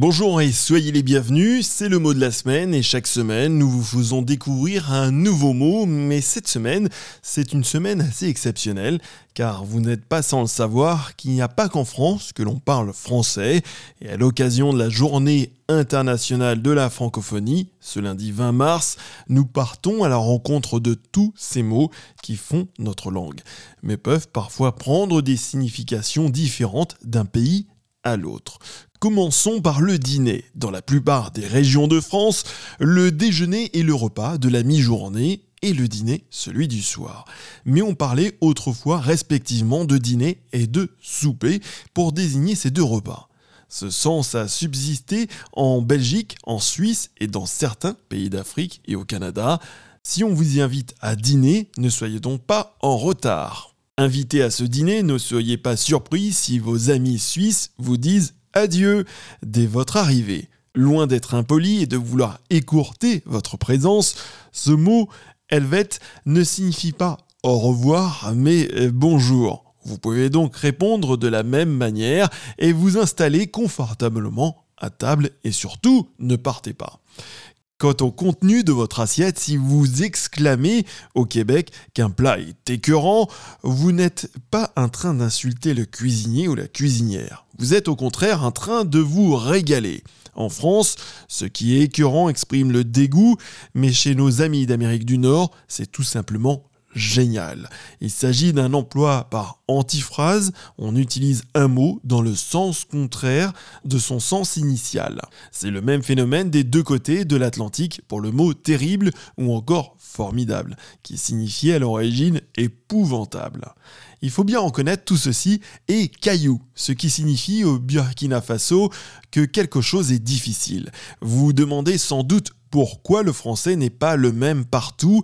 Bonjour et soyez les bienvenus, c'est le mot de la semaine et chaque semaine nous vous faisons découvrir un nouveau mot, mais cette semaine c'est une semaine assez exceptionnelle car vous n'êtes pas sans le savoir qu'il n'y a pas qu'en France que l'on parle français et à l'occasion de la journée internationale de la francophonie, ce lundi 20 mars, nous partons à la rencontre de tous ces mots qui font notre langue, mais peuvent parfois prendre des significations différentes d'un pays à l'autre. Commençons par le dîner. Dans la plupart des régions de France, le déjeuner est le repas de la mi-journée et le dîner celui du soir. Mais on parlait autrefois respectivement de dîner et de souper pour désigner ces deux repas. Ce sens a subsisté en Belgique, en Suisse et dans certains pays d'Afrique et au Canada. Si on vous y invite à dîner, ne soyez donc pas en retard. Invité à ce dîner, ne soyez pas surpris si vos amis suisses vous disent adieu dès votre arrivée. Loin d'être impoli et de vouloir écourter votre présence, ce mot helvète ne signifie pas au revoir, mais bonjour. Vous pouvez donc répondre de la même manière et vous installer confortablement à table et surtout ne partez pas. Quant au contenu de votre assiette, si vous exclamez au Québec qu'un plat est écœurant, vous n'êtes pas en train d'insulter le cuisinier ou la cuisinière. Vous êtes au contraire en train de vous régaler. En France, ce qui est écœurant exprime le dégoût, mais chez nos amis d'Amérique du Nord, c'est tout simplement génial. Il s'agit d'un emploi par antiphrase, on utilise un mot dans le sens contraire de son sens initial. C'est le même phénomène des deux côtés de l'Atlantique pour le mot terrible ou encore formidable, qui signifiait à l'origine épouvantable. Il faut bien reconnaître tout ceci et caillou, ce qui signifie au Burkina Faso que quelque chose est difficile. Vous vous demandez sans doute pourquoi le français n'est pas le même partout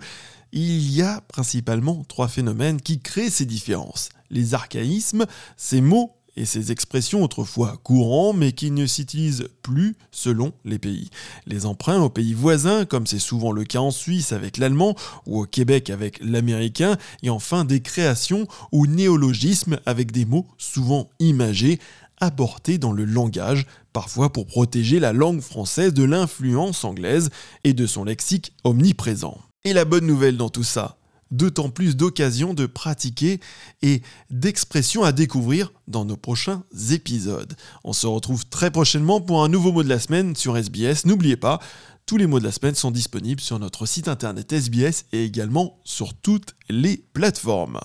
il y a principalement trois phénomènes qui créent ces différences. Les archaïsmes, ces mots et ces expressions autrefois courants mais qui ne s'utilisent plus selon les pays. Les emprunts aux pays voisins, comme c'est souvent le cas en Suisse avec l'allemand ou au Québec avec l'américain, et enfin des créations ou néologismes avec des mots souvent imagés apportés dans le langage, parfois pour protéger la langue française de l'influence anglaise et de son lexique omniprésent. Et la bonne nouvelle dans tout ça, d'autant plus d'occasions de pratiquer et d'expressions à découvrir dans nos prochains épisodes. On se retrouve très prochainement pour un nouveau mot de la semaine sur SBS. N'oubliez pas, tous les mots de la semaine sont disponibles sur notre site internet SBS et également sur toutes les plateformes.